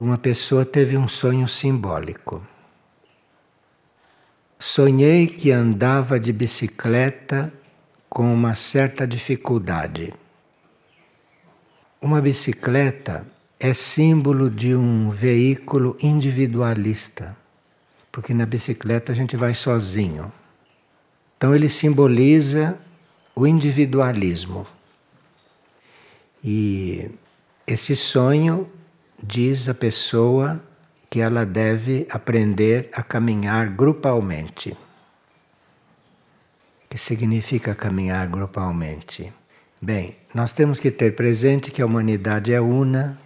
uma pessoa teve um sonho simbólico. Sonhei que andava de bicicleta com uma certa dificuldade. Uma bicicleta é símbolo de um veículo individualista, porque na bicicleta a gente vai sozinho. Então ele simboliza o individualismo. E esse sonho diz a pessoa que ela deve aprender a caminhar grupalmente. O que significa caminhar grupalmente? Bem, nós temos que ter presente que a humanidade é una,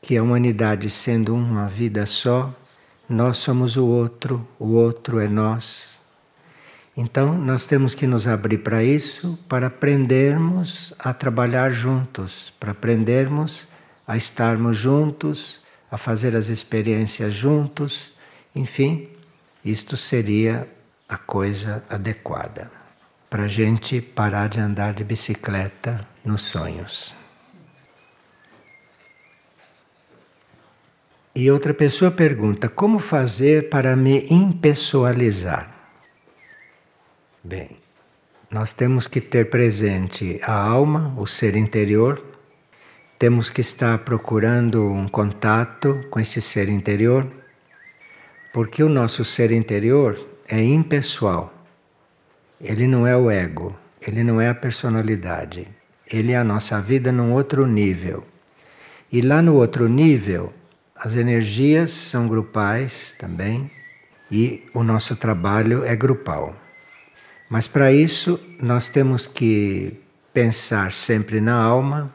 que a humanidade sendo uma vida só, nós somos o outro, o outro é nós. Então, nós temos que nos abrir para isso, para aprendermos a trabalhar juntos, para aprendermos a estarmos juntos, a fazer as experiências juntos, enfim, isto seria a coisa adequada para a gente parar de andar de bicicleta nos sonhos. E outra pessoa pergunta: como fazer para me impessoalizar? Bem, nós temos que ter presente a alma, o ser interior, temos que estar procurando um contato com esse ser interior, porque o nosso ser interior é impessoal. Ele não é o ego, ele não é a personalidade. Ele é a nossa vida num outro nível. E lá no outro nível, as energias são grupais também e o nosso trabalho é grupal. Mas para isso, nós temos que pensar sempre na alma,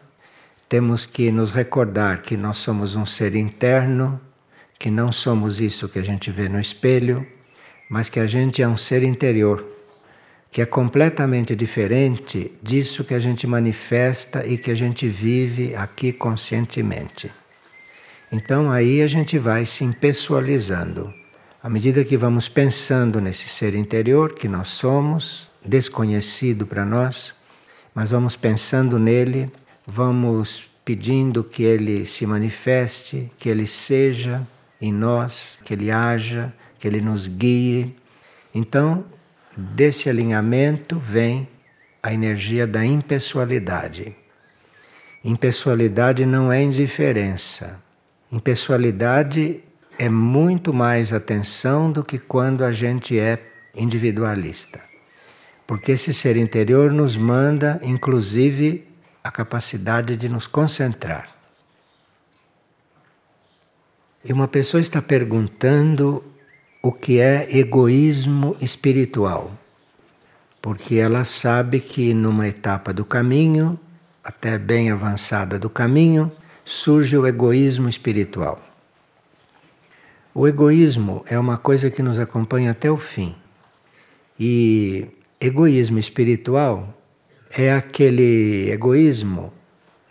temos que nos recordar que nós somos um ser interno, que não somos isso que a gente vê no espelho, mas que a gente é um ser interior que é completamente diferente disso que a gente manifesta e que a gente vive aqui conscientemente. Então aí a gente vai se impessoalizando. À medida que vamos pensando nesse ser interior que nós somos, desconhecido para nós, mas vamos pensando nele, vamos pedindo que ele se manifeste, que ele seja em nós, que ele haja, que ele nos guie. Então, Desse alinhamento vem a energia da impessoalidade. Impessoalidade não é indiferença. Impessoalidade é muito mais atenção do que quando a gente é individualista. Porque esse ser interior nos manda, inclusive, a capacidade de nos concentrar. E uma pessoa está perguntando o que é egoísmo espiritual, porque ela sabe que numa etapa do caminho, até bem avançada do caminho, surge o egoísmo espiritual. O egoísmo é uma coisa que nos acompanha até o fim. E egoísmo espiritual é aquele egoísmo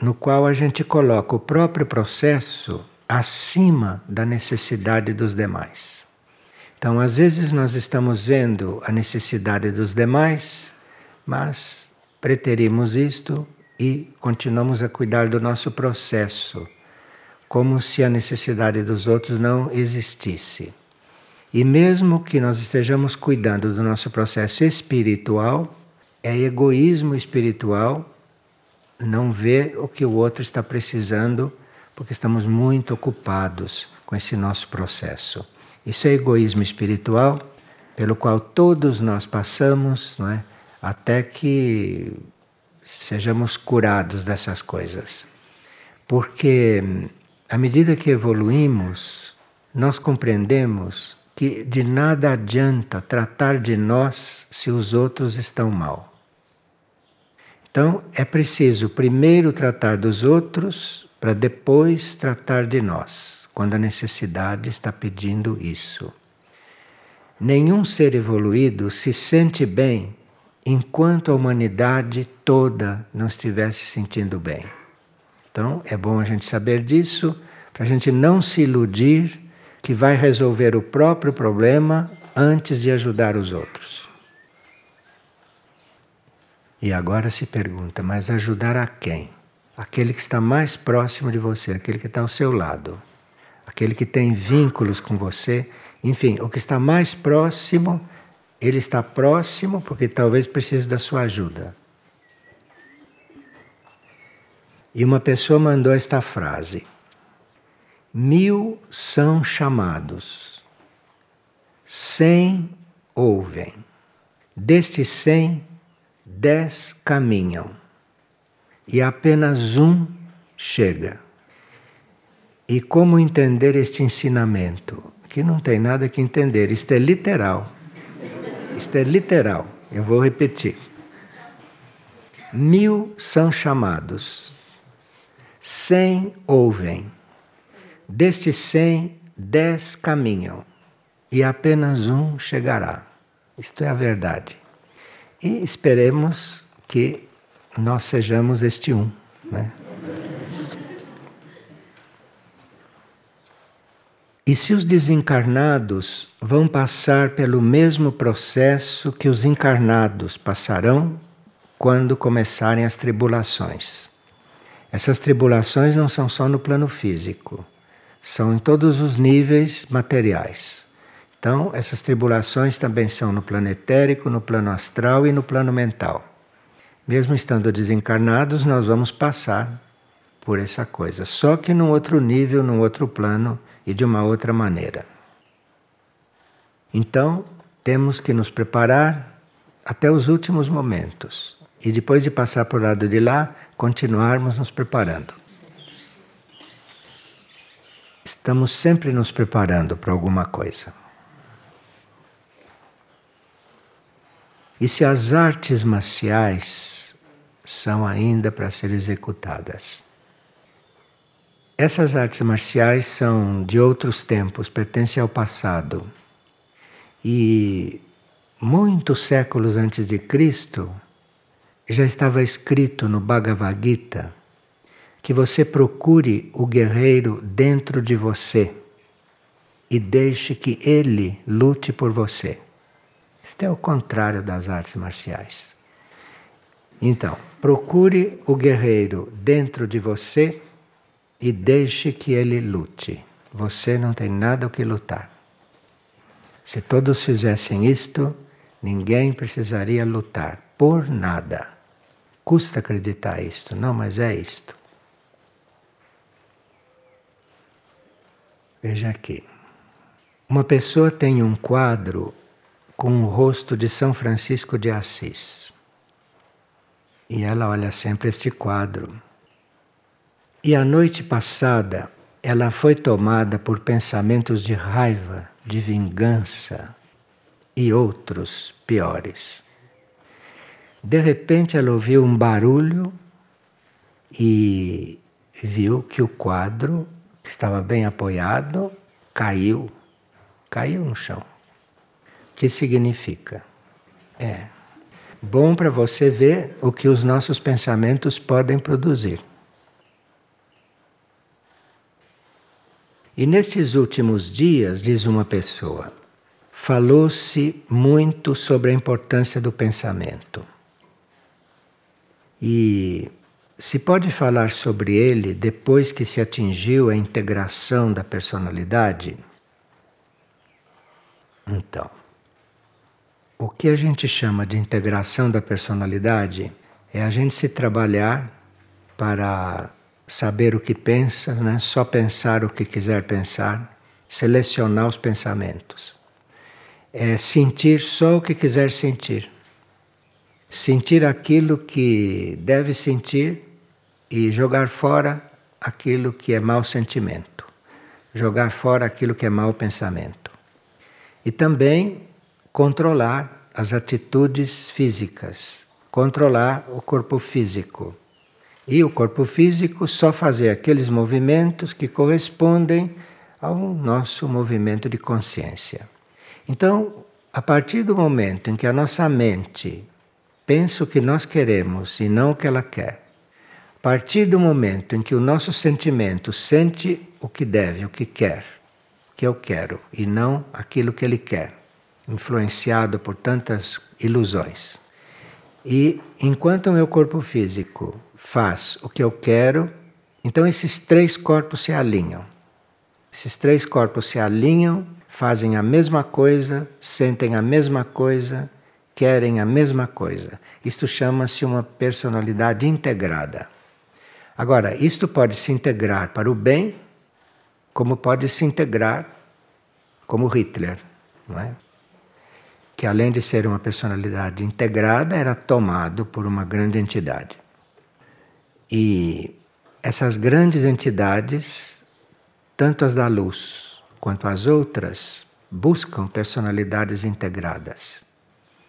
no qual a gente coloca o próprio processo acima da necessidade dos demais. Então, às vezes, nós estamos vendo a necessidade dos demais, mas preterimos isto e continuamos a cuidar do nosso processo, como se a necessidade dos outros não existisse. E mesmo que nós estejamos cuidando do nosso processo espiritual, é egoísmo espiritual não ver o que o outro está precisando, porque estamos muito ocupados com esse nosso processo. Isso é egoísmo espiritual pelo qual todos nós passamos, não é? Até que sejamos curados dessas coisas. Porque à medida que evoluímos, nós compreendemos que de nada adianta tratar de nós se os outros estão mal. Então é preciso primeiro tratar dos outros para depois tratar de nós quando a necessidade está pedindo isso. Nenhum ser evoluído se sente bem enquanto a humanidade toda não estiver se sentindo bem. Então é bom a gente saber disso, para a gente não se iludir que vai resolver o próprio problema antes de ajudar os outros. E agora se pergunta, mas ajudar a quem? Aquele que está mais próximo de você, aquele que está ao seu lado. aquele que tem vínculos com você, enfim, o que está mais próximo, ele está próximo porque talvez precise da sua ajuda. E uma pessoa mandou esta frase: Mil são chamados, cem ouvem. Destes cem, dez caminham, e apenas um chega. E como entender este ensinamento? Que não tem nada que entender, isto é literal. Isto é literal. Eu vou repetir. Mil são chamados, cem ouvem. Destes cem, dez caminham, e apenas um chegará. Isto é a verdade. E esperemos que nós sejamos este um. Né? E se os desencarnados vão passar pelo mesmo processo que os encarnados passarão quando começarem as tribulações? Essas tribulações não são só no plano físico, são em todos os níveis materiais. Então, essas tribulações também são no plano etérico, no plano astral e no plano mental. Mesmo estando desencarnados, nós vamos passar por essa coisa, só que num outro nível, num outro plano e de uma outra maneira. Então, temos que nos preparar até os últimos momentos e depois de passar por lado de lá, continuarmos nos preparando. Estamos sempre nos preparando para alguma coisa. E se as artes marciais são ainda para ser executadas? Essas artes marciais são de outros tempos, pertencem ao passado. E muitos séculos antes de Cristo, já estava escrito no Bhagavad Gita que você procure o guerreiro dentro de você e deixe que ele lute por você. Isto é o contrário das artes marciais. Então, procure o guerreiro dentro de você e deixe que ele lute. Você não tem nada o que lutar. Se todos fizessem isto, ninguém precisaria lutar por nada. Custa acreditar isto, não, mas é isto. Veja aqui. Uma pessoa tem um quadro com o rosto de São Francisco de Assis. E ela olha sempre este quadro e a noite passada ela foi tomada por pensamentos de raiva, de vingança e outros piores. De repente ela ouviu um barulho e viu que o quadro, que estava bem apoiado, caiu. Caiu no chão. Que significa? É bom para você ver o que os nossos pensamentos podem produzir. E nesses últimos dias, diz uma pessoa, falou-se muito sobre a importância do pensamento. E se pode falar sobre ele depois que se atingiu a integração da personalidade? Então, o que a gente chama de integração da personalidade é a gente se trabalhar para saber o que pensa, né? só pensar o que quiser pensar, selecionar os pensamentos. É sentir só o que quiser sentir. Sentir aquilo que deve sentir e jogar fora aquilo que é mau sentimento. Jogar fora aquilo que é mau pensamento. E também controlar as atitudes físicas, controlar o corpo físico e o corpo físico só fazer aqueles movimentos que correspondem ao nosso movimento de consciência. Então, a partir do momento em que a nossa mente pensa o que nós queremos e não o que ela quer, a partir do momento em que o nosso sentimento sente o que deve, o que quer, que eu quero e não aquilo que ele quer, influenciado por tantas ilusões. E enquanto o meu corpo físico faz o que eu quero, então esses três corpos se alinham. Esses três corpos se alinham, fazem a mesma coisa, sentem a mesma coisa, querem a mesma coisa. Isto chama-se uma personalidade integrada. Agora, isto pode se integrar para o bem, como pode se integrar como Hitler, não é? Que além de ser uma personalidade integrada, era tomado por uma grande entidade. E essas grandes entidades, tanto as da luz quanto as outras, buscam personalidades integradas,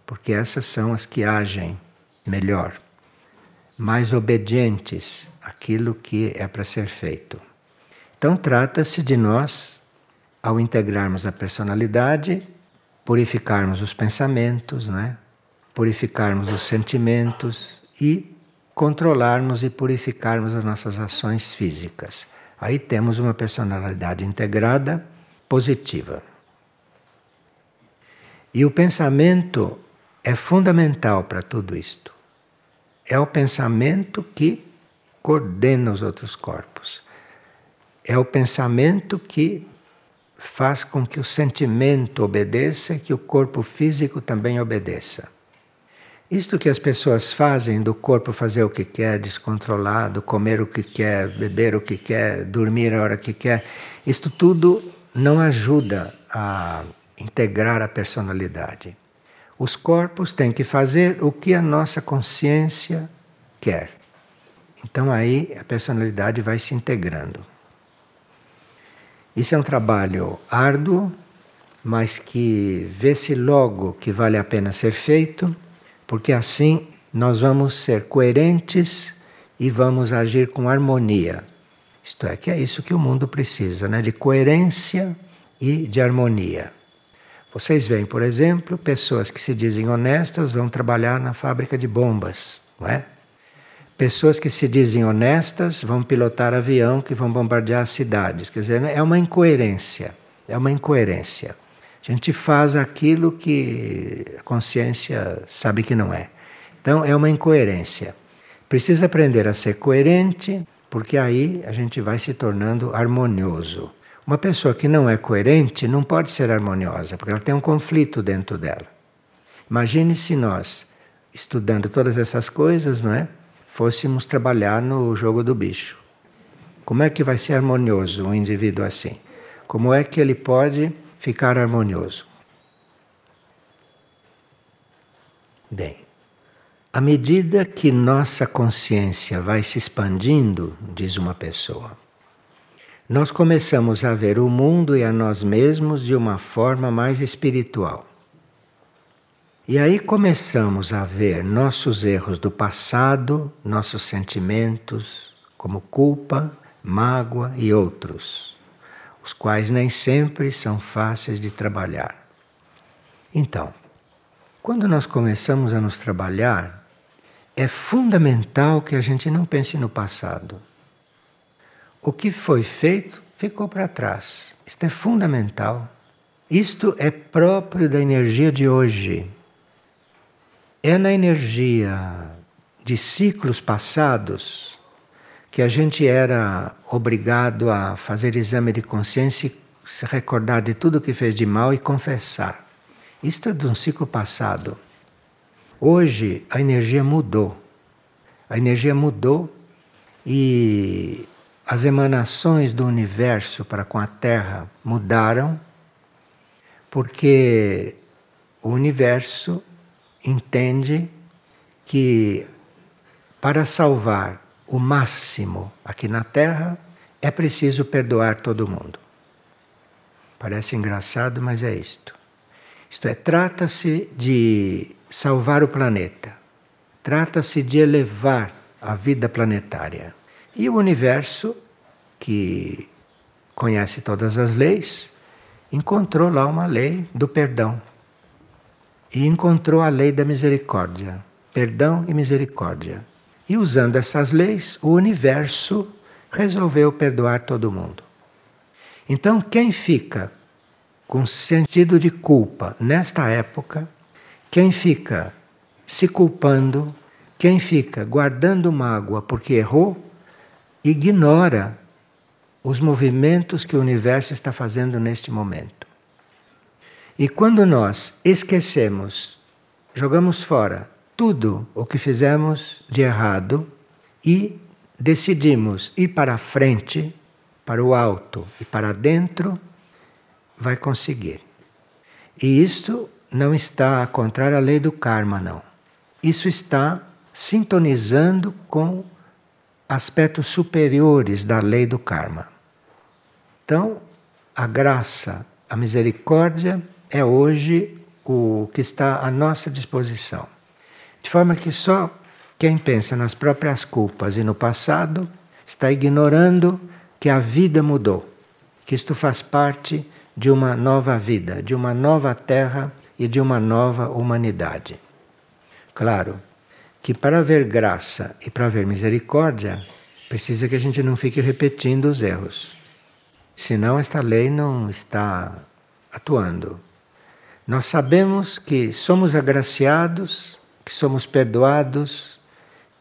porque essas são as que agem melhor, mais obedientes àquilo que é para ser feito. Então, trata-se de nós, ao integrarmos a personalidade, purificarmos os pensamentos, não é? purificarmos os sentimentos e controlarmos e purificarmos as nossas ações físicas. Aí temos uma personalidade integrada positiva. E o pensamento é fundamental para tudo isto. É o pensamento que coordena os outros corpos. É o pensamento que faz com que o sentimento obedeça e que o corpo físico também obedeça. Isto que as pessoas fazem do corpo fazer o que quer, descontrolado, comer o que quer, beber o que quer, dormir a hora que quer, isto tudo não ajuda a integrar a personalidade. Os corpos têm que fazer o que a nossa consciência quer. Então aí a personalidade vai se integrando. Isso é um trabalho árduo, mas que vê-se logo que vale a pena ser feito, porque assim nós vamos ser coerentes e vamos agir com harmonia. Isto é, que é isso que o mundo precisa, né? de coerência e de harmonia. Vocês veem, por exemplo, pessoas que se dizem honestas vão trabalhar na fábrica de bombas, não é? Pessoas que se dizem honestas vão pilotar avião que vão bombardear cidades. Quer dizer, é uma incoerência. É uma incoerência. A gente faz aquilo que a consciência sabe que não é. Então, é uma incoerência. Precisa aprender a ser coerente, porque aí a gente vai se tornando harmonioso. Uma pessoa que não é coerente não pode ser harmoniosa, porque ela tem um conflito dentro dela. Imagine se nós, estudando todas essas coisas, não é? Fôssemos trabalhar no jogo do bicho. Como é que vai ser harmonioso um indivíduo assim? Como é que ele pode ficar harmonioso? Bem, à medida que nossa consciência vai se expandindo, diz uma pessoa, nós começamos a ver o mundo e a nós mesmos de uma forma mais espiritual. E aí começamos a ver nossos erros do passado, nossos sentimentos, como culpa, mágoa e outros, os quais nem sempre são fáceis de trabalhar. Então, quando nós começamos a nos trabalhar, é fundamental que a gente não pense no passado. O que foi feito ficou para trás. Isto é fundamental. Isto é próprio da energia de hoje. É na energia de ciclos passados que a gente era obrigado a fazer exame de consciência e se recordar de tudo que fez de mal e confessar. Isto é de um ciclo passado. Hoje a energia mudou. A energia mudou e as emanações do universo para com a Terra mudaram, porque o universo entende que para salvar o máximo aqui na Terra é preciso perdoar todo mundo. Parece engraçado, mas é isto. Isto é, trata-se de salvar o planeta. Trata-se de elevar a vida planetária. E o universo, que conhece todas as leis, encontrou lá uma lei do perdão e encontrou a lei da misericórdia, perdão e misericórdia. E usando essas leis, o universo resolveu perdoar todo mundo. Então, quem fica com sentido de culpa nesta época, quem fica se culpando, quem fica guardando mágoa porque errou, ignora os movimentos que o universo está fazendo neste momento. E quando nós esquecemos, jogamos fora tudo o que fizemos de errado e decidimos ir para frente, para o alto e para dentro, vai conseguir. E isto não está contrário à lei do karma, não. Isso está sintonizando com aspectos superiores da lei do karma. Então, a graça, a misericórdia é hoje o que está à nossa disposição. De forma que só quem pensa nas próprias culpas e no passado está ignorando que a vida mudou, que isto faz parte de uma nova vida, de uma nova terra e de uma nova humanidade. Claro que para haver graça e para haver misericórdia, precisa que a gente não fique repetindo os erros. Senão esta lei não está atuando. Nós sabemos que somos agraciados, que somos perdoados,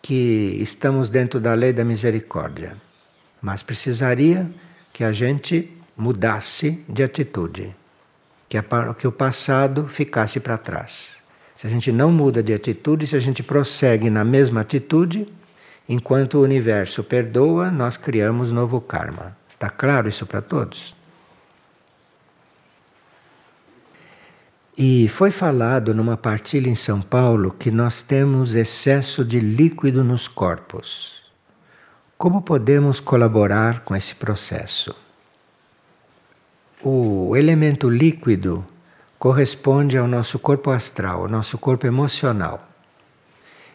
que estamos dentro da lei da misericórdia. Mas precisaria que a gente mudasse de atitude, que, a, que o passado ficasse para trás. Se a gente não muda de atitude, se a gente prossegue na mesma atitude, enquanto o universo perdoa, nós criamos novo karma. Está claro isso para todos? E foi falado numa partilha em São Paulo que nós temos excesso de líquido nos corpos. Como podemos colaborar com esse processo? O elemento líquido corresponde ao nosso corpo astral, ao nosso corpo emocional.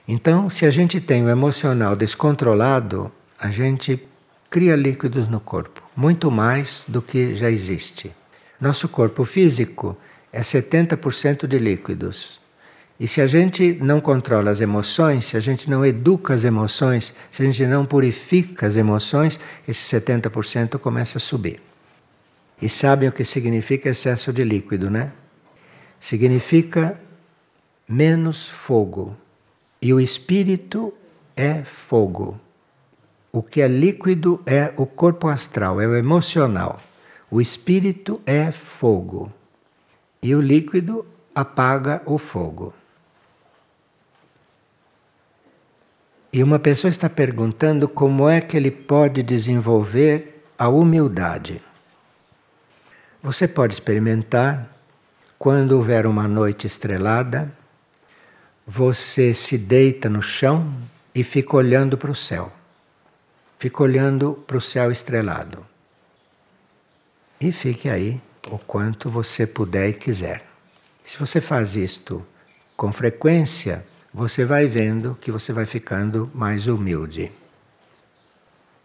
Então, se a gente tem o emocional descontrolado, a gente cria líquidos no corpo, muito mais do que já existe. Nosso corpo físico é 70% de líquidos. E se a gente não controla as emoções, se a gente não educa as emoções, se a gente não purifica as emoções, esse 70% começa a subir. E sabem o que significa excesso de líquido, né? Significa menos fogo. E o espírito é fogo. O que é líquido é o corpo astral, é o emocional. O espírito é fogo. E o líquido apaga o fogo. E uma pessoa está perguntando como é que ele pode desenvolver a humildade. Você pode experimentar quando houver uma noite estrelada, você se deita no chão e fica olhando para o céu. Fica olhando para o céu estrelado. E fique aí o quanto você puder e quiser. Se você faz isto com frequência, você vai vendo que você vai ficando mais humilde.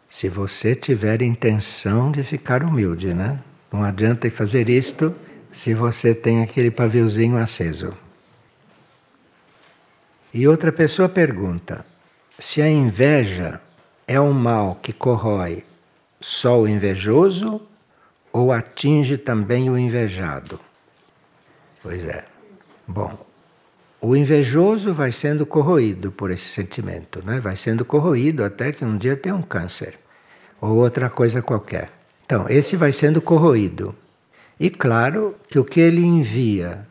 Se você tiver intenção de ficar humilde, né? Não adianta fazer isto se você tem aquele paviozinho aceso. E outra pessoa pergunta: se a inveja é um mal que corrói só o invejoso ou atinge também o invejado? Pois é. Bom, o invejoso vai sendo corroído por esse sentimento, né? vai sendo corroído até que um dia tem um câncer ou outra coisa qualquer. Então, esse vai sendo corroído. E claro que o que ele envia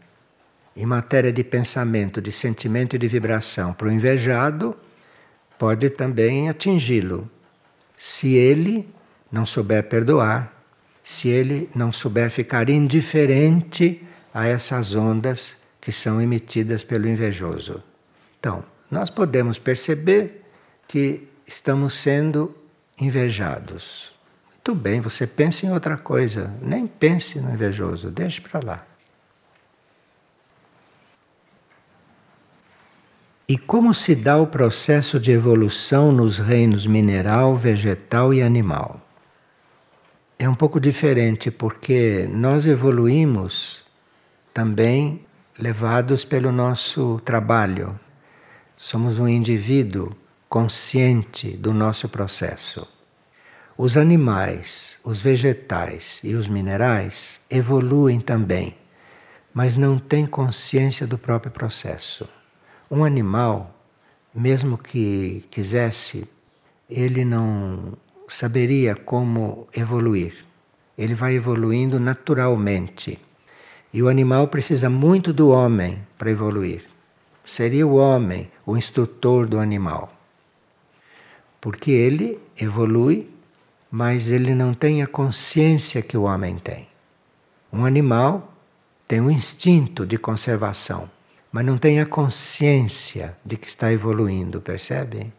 em matéria de pensamento, de sentimento e de vibração para o invejado pode também atingi-lo. Se ele não souber perdoar, se ele não souber ficar indiferente a essas ondas que são emitidas pelo invejoso. Então, nós podemos perceber que estamos sendo invejados. Tudo bem, você pensa em outra coisa, nem pense no invejoso, deixe para lá. E como se dá o processo de evolução nos reinos mineral, vegetal e animal? É um pouco diferente porque nós evoluímos também levados pelo nosso trabalho. Somos um indivíduo consciente do nosso processo. Os animais, os vegetais e os minerais evoluem também, mas não têm consciência do próprio processo. Um animal, mesmo que quisesse, ele não saberia como evoluir. Ele vai evoluindo naturalmente. E o animal precisa muito do homem para evoluir. Seria o homem o instrutor do animal. Porque ele evolui, mas ele não tem a consciência que o homem tem. Um animal tem um instinto de conservação, mas não tem a consciência de que está evoluindo, percebe?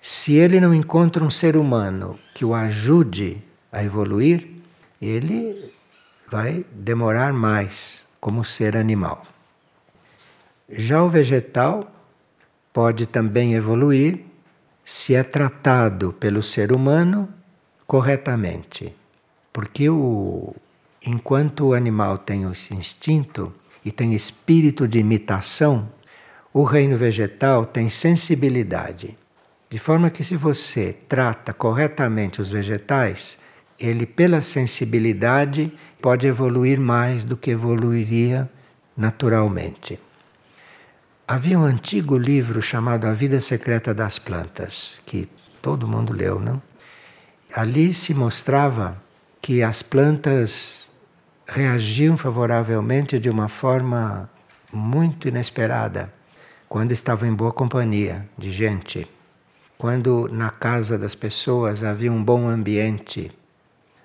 Se ele não encontra um ser humano que o ajude a evoluir, ele vai demorar mais como ser animal. Já o vegetal pode também evoluir se é tratado pelo ser humano corretamente. Porque o, enquanto o animal tem esse instinto e tem espírito de imitação, o reino vegetal tem sensibilidade. De forma que, se você trata corretamente os vegetais, ele, pela sensibilidade, pode evoluir mais do que evoluiria naturalmente. Havia um antigo livro chamado A Vida Secreta das Plantas, que todo mundo leu, não? Ali se mostrava que as plantas reagiam favoravelmente de uma forma muito inesperada quando estavam em boa companhia de gente. Quando na casa das pessoas havia um bom ambiente,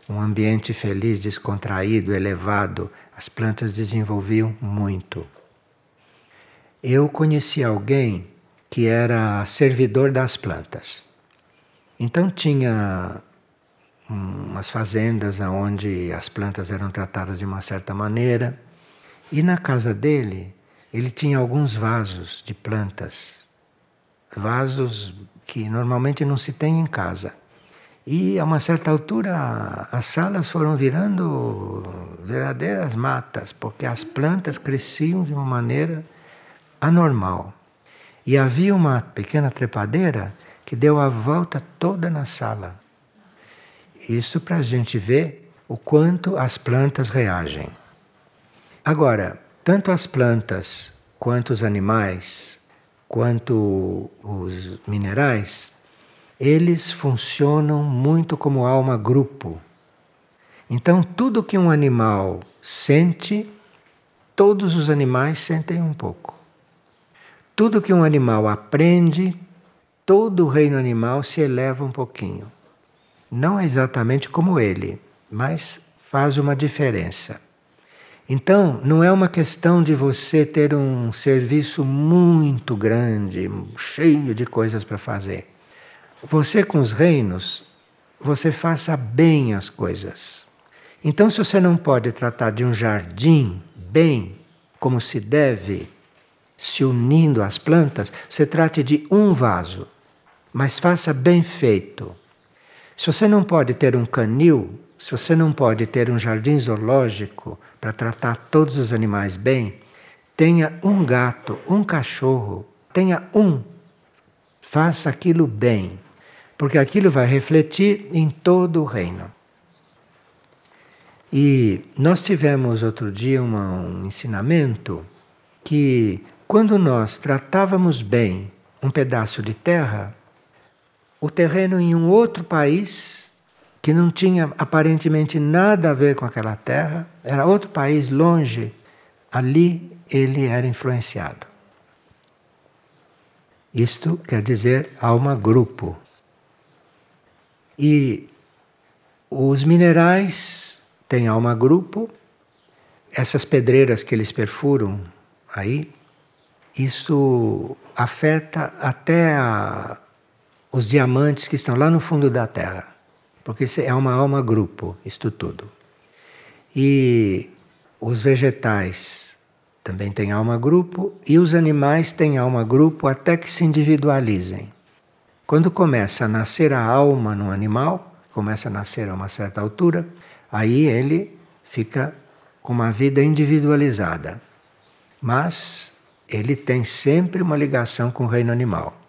um ambiente feliz, descontraído, elevado, as plantas desenvolviam muito. Eu conheci alguém que era servidor das plantas. Então tinha umas fazendas onde as plantas eram tratadas de uma certa maneira. E na casa dele, ele tinha alguns vasos de plantas. Vasos que normalmente não se tem em casa. E a uma certa altura as salas foram virando verdadeiras matas, porque as plantas cresciam de uma maneira anormal. E havia uma pequena trepadeira que deu a volta toda na sala. Isso para a gente ver o quanto as plantas reagem. Agora, tanto as plantas quanto os animais quanto os minerais, eles funcionam muito como alma grupo. Então, tudo que um animal sente, todos os animais sentem um pouco. Tudo que um animal aprende, todo o reino animal se eleva um pouquinho. Não é exatamente como ele, mas faz uma diferença. Então, não é uma questão de você ter um serviço muito grande, cheio de coisas para fazer. Você, com os reinos, você faça bem as coisas. Então, se você não pode tratar de um jardim bem, como se deve, se unindo às plantas, você trate de um vaso, mas faça bem feito. Se você não pode ter um canil, se você não pode ter um jardim zoológico para tratar todos os animais bem, tenha um gato, um cachorro, tenha um. Faça aquilo bem, porque aquilo vai refletir em todo o reino. E nós tivemos outro dia uma, um ensinamento que, quando nós tratávamos bem um pedaço de terra, o terreno em um outro país que não tinha aparentemente nada a ver com aquela terra, era outro país longe, ali ele era influenciado. Isto quer dizer alma grupo. E os minerais têm alma grupo, essas pedreiras que eles perfuram aí, isso afeta até a, os diamantes que estão lá no fundo da terra porque é uma alma grupo, isto tudo. E os vegetais também têm alma grupo e os animais têm alma grupo até que se individualizem. Quando começa a nascer a alma no animal, começa a nascer a uma certa altura, aí ele fica com uma vida individualizada. Mas ele tem sempre uma ligação com o reino animal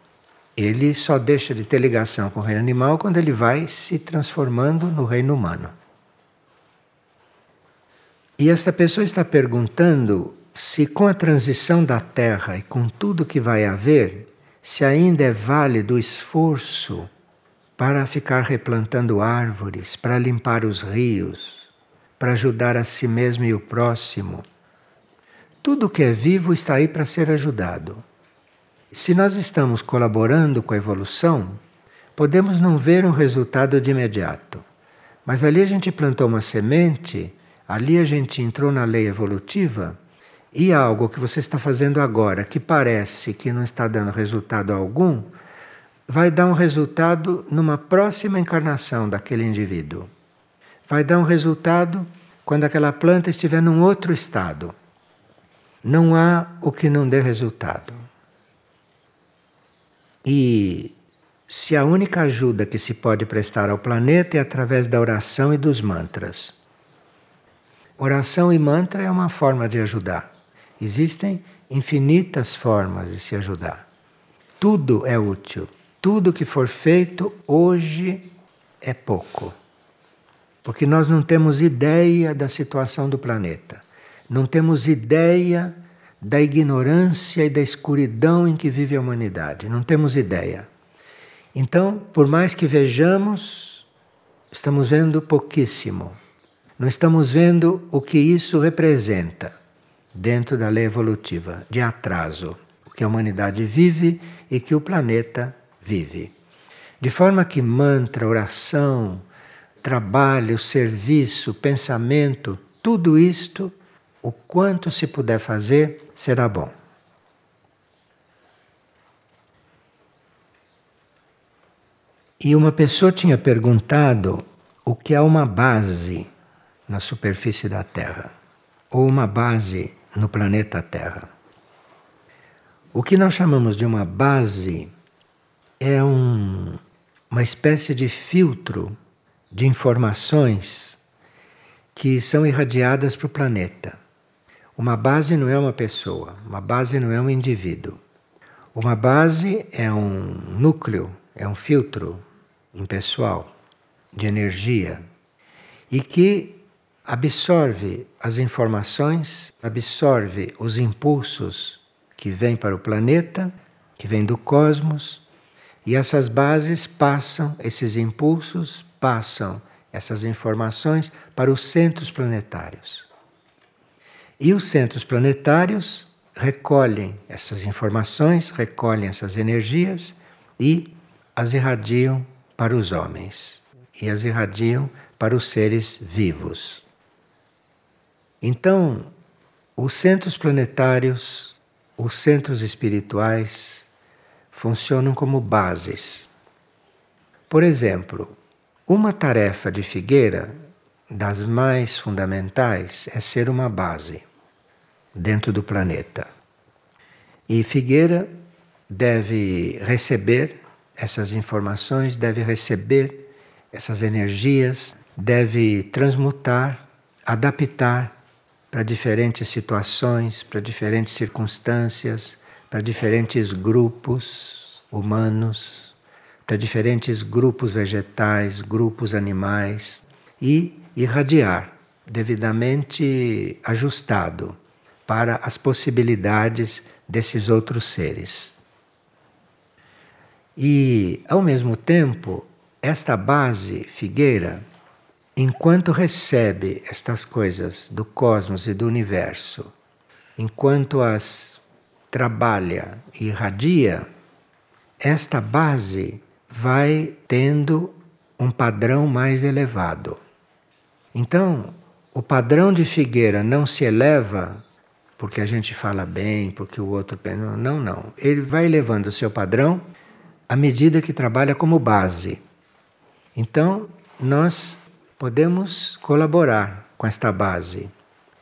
ele só deixa de ter ligação com o reino animal quando ele vai se transformando no reino humano. E esta pessoa está perguntando se com a transição da Terra e com tudo que vai haver, se ainda é válido o esforço para ficar replantando árvores, para limpar os rios, para ajudar a si mesmo e o próximo. Tudo que é vivo está aí para ser ajudado. Se nós estamos colaborando com a evolução, podemos não ver um resultado de imediato. Mas ali a gente plantou uma semente, ali a gente entrou na lei evolutiva e algo que você está fazendo agora que parece que não está dando resultado algum, vai dar um resultado numa próxima encarnação daquele indivíduo. Vai dar um resultado quando aquela planta estiver num outro estado. Não há o que não dê resultado. E se a única ajuda que se pode prestar ao planeta é através da oração e dos mantras. Oração e mantra é uma forma de ajudar. Existem infinitas formas de se ajudar. Tudo é útil. Tudo que for feito hoje é pouco. Porque nós não temos ideia da situação do planeta. Não temos ideia da ignorância e da escuridão em que vive a humanidade. Não temos ideia. Então, por mais que vejamos, estamos vendo pouquíssimo. Não estamos vendo o que isso representa dentro da lei evolutiva de atraso que a humanidade vive e que o planeta vive. De forma que mantra, oração, trabalho, serviço, pensamento, tudo isto, o quanto se puder fazer, será bom. E uma pessoa tinha perguntado o que é uma base na superfície da Terra, ou uma base no planeta Terra. O que nós chamamos de uma base é um, uma espécie de filtro de informações que são irradiadas para o planeta. Uma base não é uma pessoa, uma base não é um indivíduo. Uma base é um núcleo, é um filtro impessoal de energia e que absorve as informações, absorve os impulsos que vêm para o planeta, que vêm do cosmos, e essas bases passam, esses impulsos passam essas informações para os centros planetários. E os centros planetários recolhem essas informações, recolhem essas energias e as irradiam para os homens e as irradiam para os seres vivos. Então, os centros planetários, os centros espirituais, funcionam como bases. Por exemplo, uma tarefa de Figueira, das mais fundamentais, é ser uma base dentro do planeta. E Figueira deve receber essas informações, deve receber essas energias, deve transmutar, adaptar para diferentes situações, para diferentes circunstâncias, para diferentes grupos humanos, para diferentes grupos vegetais, grupos animais e irradiar devidamente ajustado para as possibilidades desses outros seres. E, ao mesmo tempo, esta base figueira enquanto recebe estas coisas do cosmos e do universo, enquanto as trabalha e irradia, esta base vai tendo um padrão mais elevado. Então, o padrão de Figueira não se eleva porque a gente fala bem, porque o outro. Não, não. Ele vai elevando o seu padrão à medida que trabalha como base. Então, nós podemos colaborar com esta base.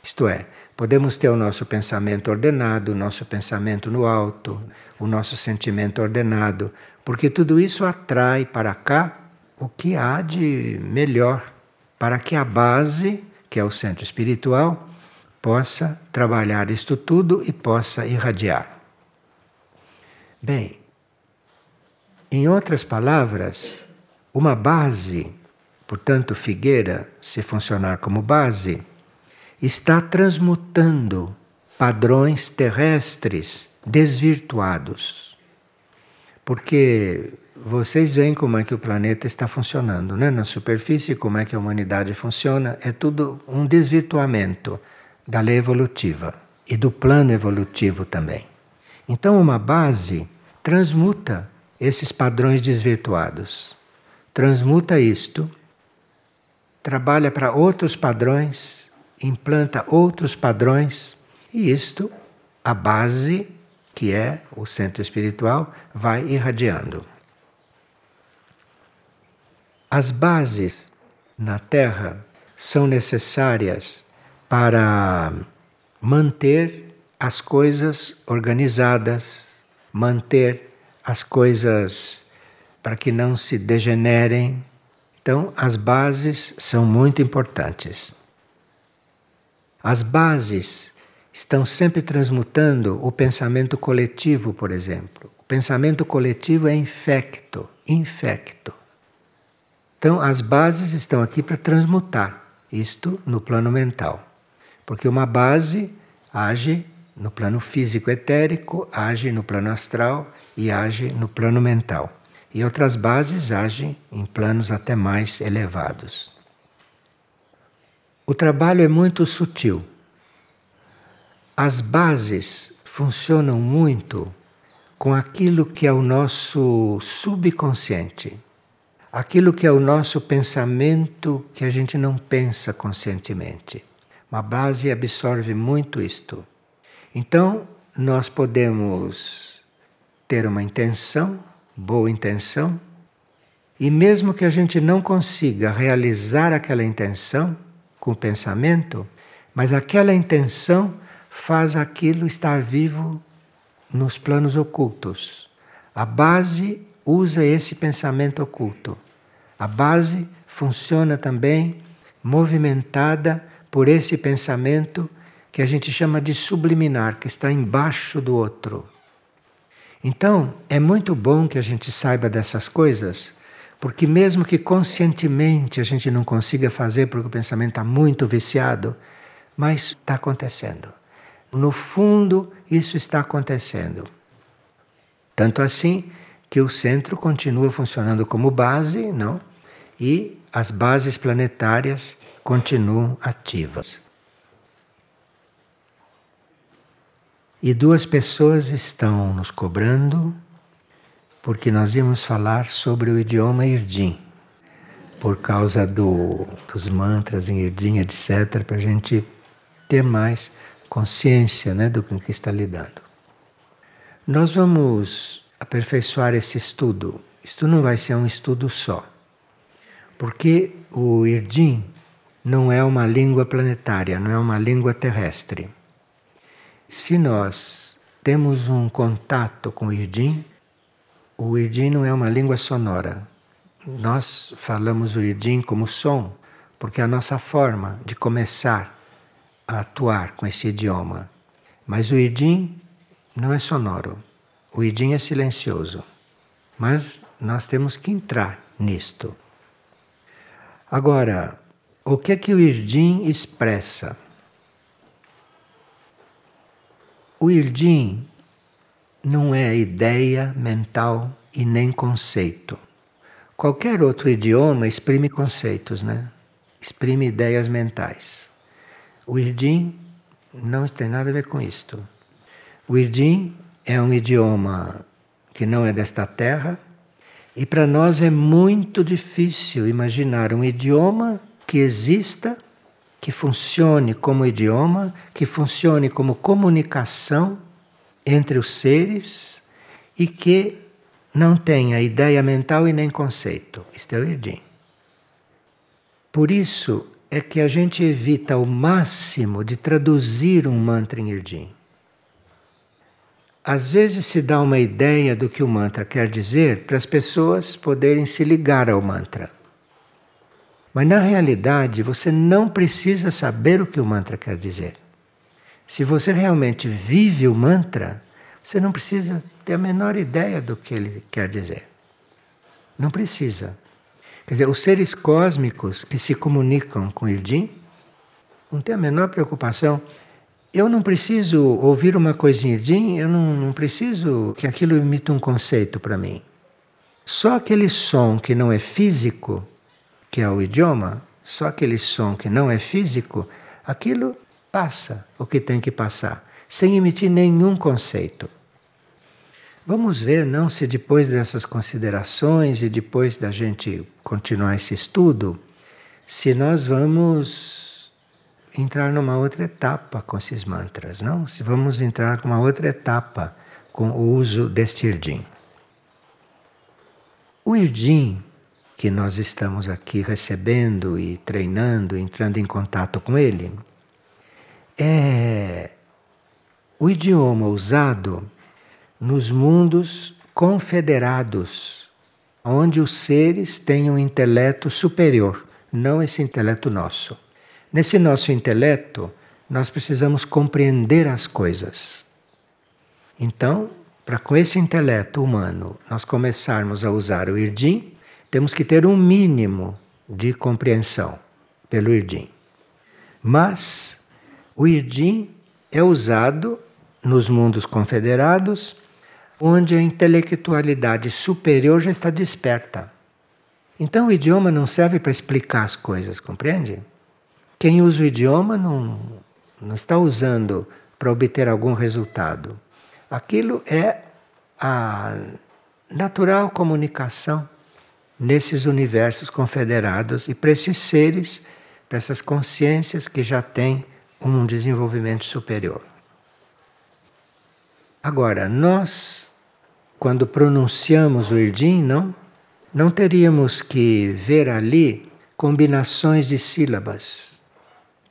Isto é, podemos ter o nosso pensamento ordenado, o nosso pensamento no alto, o nosso sentimento ordenado, porque tudo isso atrai para cá o que há de melhor, para que a base, que é o centro espiritual, possa trabalhar isto tudo e possa irradiar. Bem, em outras palavras, uma base portanto, Figueira, se funcionar como base, está transmutando padrões terrestres desvirtuados. Porque vocês veem como é que o planeta está funcionando, né? Na superfície, como é que a humanidade funciona, é tudo um desvirtuamento da lei evolutiva e do plano evolutivo também. Então, uma base transmuta esses padrões desvirtuados. Transmuta isto, trabalha para outros padrões, implanta outros padrões, e isto, a base, que é o centro espiritual, vai irradiando. As bases na Terra são necessárias para manter as coisas organizadas, manter as coisas para que não se degenerem. Então, as bases são muito importantes. As bases estão sempre transmutando o pensamento coletivo, por exemplo. O pensamento coletivo é infecto, infecto. Então, as bases estão aqui para transmutar isto no plano mental. Porque uma base age no plano físico etérico, age no plano astral e age no plano mental. E outras bases agem em planos até mais elevados. O trabalho é muito sutil. As bases funcionam muito com aquilo que é o nosso subconsciente, aquilo que é o nosso pensamento que a gente não pensa conscientemente. Uma base absorve muito isto. Então, nós podemos ter uma intenção, boa intenção, e mesmo que a gente não consiga realizar aquela intenção com o pensamento, mas aquela intenção faz aquilo estar vivo nos planos ocultos. A base usa esse pensamento oculto. A base funciona também movimentada por esse pensamento que a gente chama de subliminar, que está embaixo do outro. Então, é muito bom que a gente saiba dessas coisas, porque mesmo que conscientemente a gente não consiga fazer porque o pensamento está muito viciado, mas está acontecendo. No fundo, isso está acontecendo. Tanto assim que o centro continua funcionando como base, não? E as bases planetárias continuam ativas. E duas pessoas estão nos cobrando porque nós íamos falar sobre o idioma Irdim, por causa do, dos mantras em Irdim, etc., para a gente ter mais consciência né, do que está lidando. Nós vamos aperfeiçoar esse estudo. Isto não vai ser um estudo só, porque o Irdim não é uma língua planetária, não é uma língua terrestre. Se nós temos um contato com o Irdim, o Irdim não é uma língua sonora. Nós falamos o Irdim como som, porque é a nossa forma de começar a atuar com esse idioma. Mas o Irdim não é sonoro. O Irdim é silencioso. Mas nós temos que entrar nisto. Agora, o que é que o Irdim expressa? O Irdim não é ideia mental e nem conceito. Qualquer outro idioma exprime conceitos, né? Exprime ideias mentais. O Irdim não tem nada a ver com isto. O Irdim é um idioma que não é desta terra e para nós é muito difícil imaginar um idioma que exista que funcione como idioma, que funcione como comunicação entre os seres e que não tenha ideia mental e nem conceito. Isto é o Irdim. Por isso é que a gente evita ao máximo de traduzir um mantra em Irdim. Às vezes se dá uma ideia do que o mantra quer dizer para as pessoas poderem se ligar ao mantra. Mas na realidade, você não precisa saber o que o mantra quer dizer. Se você realmente vive o mantra, você não precisa ter a menor ideia do que ele quer dizer. Não precisa. Quer dizer, os seres cósmicos que se comunicam com Irdim não têm a menor preocupação. Eu não preciso ouvir uma Irdim, eu não, não preciso que aquilo emita um conceito para mim. Só aquele som que não é físico, que é o idioma, só aquele som que não é físico, aquilo passa o que tem que passar, sem emitir nenhum conceito. Vamos ver, não, se depois dessas considerações e depois da gente continuar esse estudo, se nós vamos entrar numa outra etapa com esses mantras, não? Se vamos entrar com uma outra etapa com o uso deste irdim. O irdim que nós estamos aqui recebendo e treinando, entrando em contato com ele, é o idioma usado nos mundos confederados, onde os seres têm um intelecto superior, não esse intelecto nosso. Nesse nosso intelecto, nós precisamos compreender as coisas. Então, para com esse intelecto humano nós começarmos a usar o Irdim, temos que ter um mínimo de compreensão pelo Irdim. Mas o Irdim é usado nos mundos confederados, onde a intelectualidade superior já está desperta. Então o idioma não serve para explicar as coisas, compreende? Quem usa o idioma não, não está usando para obter algum resultado. Aquilo é a natural comunicação nesses universos confederados e para esses seres, para essas consciências que já têm um desenvolvimento superior. Agora, nós, quando pronunciamos o Irdim, não, não teríamos que ver ali combinações de sílabas.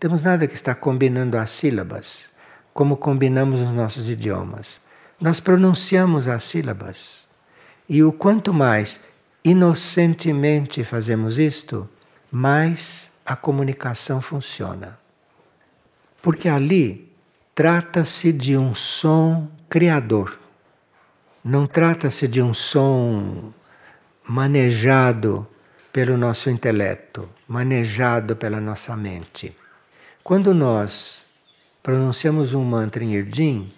Temos nada que está combinando as sílabas, como combinamos os nossos idiomas. Nós pronunciamos as sílabas. E o quanto mais inocentemente fazemos isto, mais a comunicação funciona. Porque ali trata-se de um som criador. Não trata-se de um som manejado pelo nosso intelecto, manejado pela nossa mente. Quando nós pronunciamos um mantra em Irdim,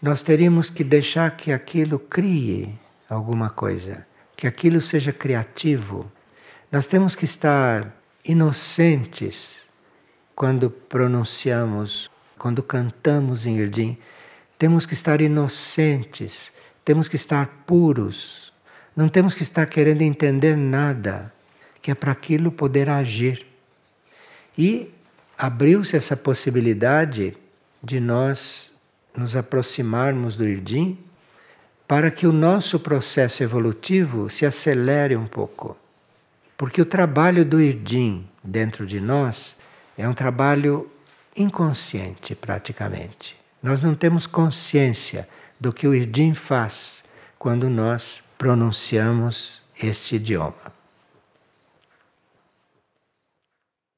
nós teríamos que deixar que aquilo crie alguma coisa, que aquilo seja criativo. Nós temos que estar inocentes quando pronunciamos, quando cantamos em Irdim. Temos que estar inocentes, temos que estar puros. Não temos que estar querendo entender nada, que é para aquilo poder agir. E abriu-se essa possibilidade de nós nos aproximarmos do Irdim para que o nosso processo evolutivo se acelere um pouco. Porque o trabalho do Irdim dentro de nós é um trabalho inconsciente, praticamente. Nós não temos consciência do que o Irdim faz quando nós pronunciamos este idioma.